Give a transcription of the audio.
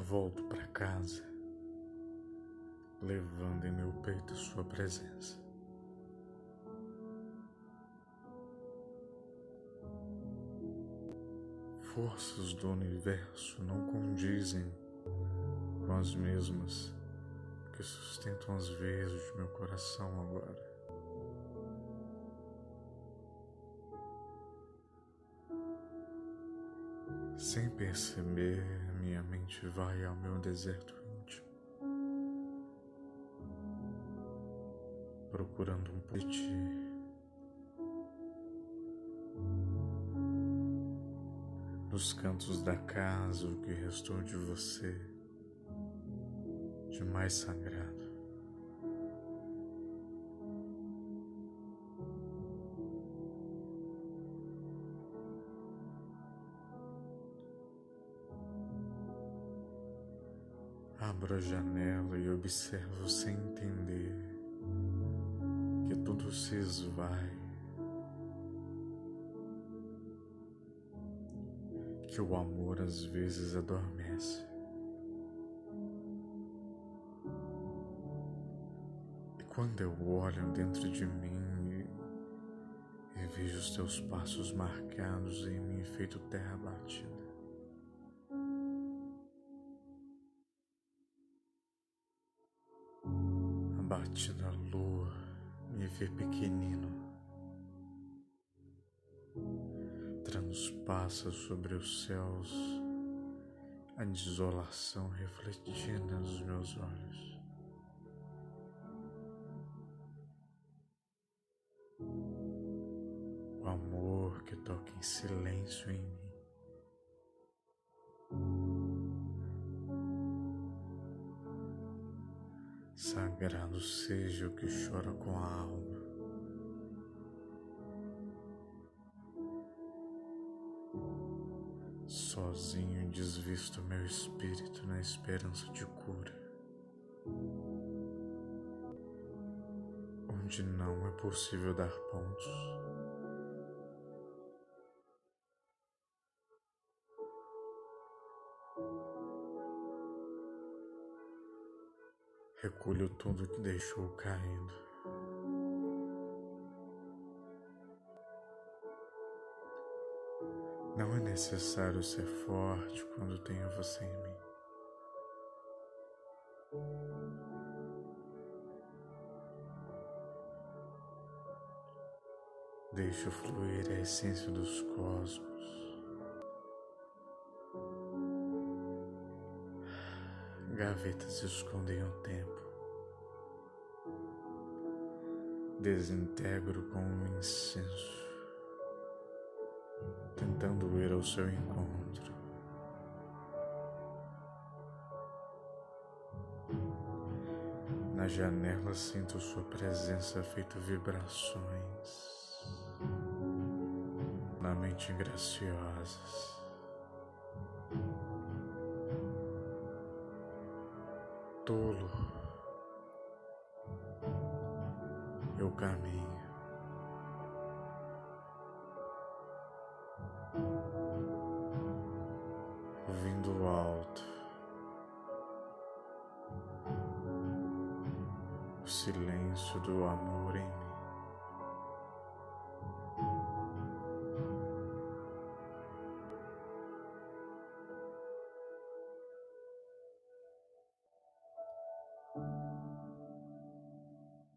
volto para casa, levando em meu peito Sua presença. Forças do universo não condizem com as mesmas que sustentam as veias de meu coração agora. Sem perceber, minha mente vai ao meu deserto íntimo, procurando um pouco de ti. Nos cantos da casa, o que restou de você, de mais sagrado. Abro a janela e observo sem entender que tudo se esvai, que o amor às vezes adormece. E quando eu olho dentro de mim e, vejo os teus passos marcados em mim feito terra batida, bate na lua, me vê pequenino, transpassa sobre os céus a desolação refletida nos meus olhos. O amor que toca em silêncio em mim. Sagrado seja o que chora com a alma. Sozinho desvisto meu espírito na esperança de cura. Onde não é possível dar pontos. Recolho tudo que deixou caindo. Não é necessário ser forte quando tenho você em mim. Deixo fluir a essência dos cosmos. Gavetas escondem o tempo. Desintegro com um incenso, tentando ir ao seu encontro. Na janela sinto sua presença feito vibrações na mente graciosas. Tolo. Eu caminho. Vindo alto. O silêncio do amor em mim.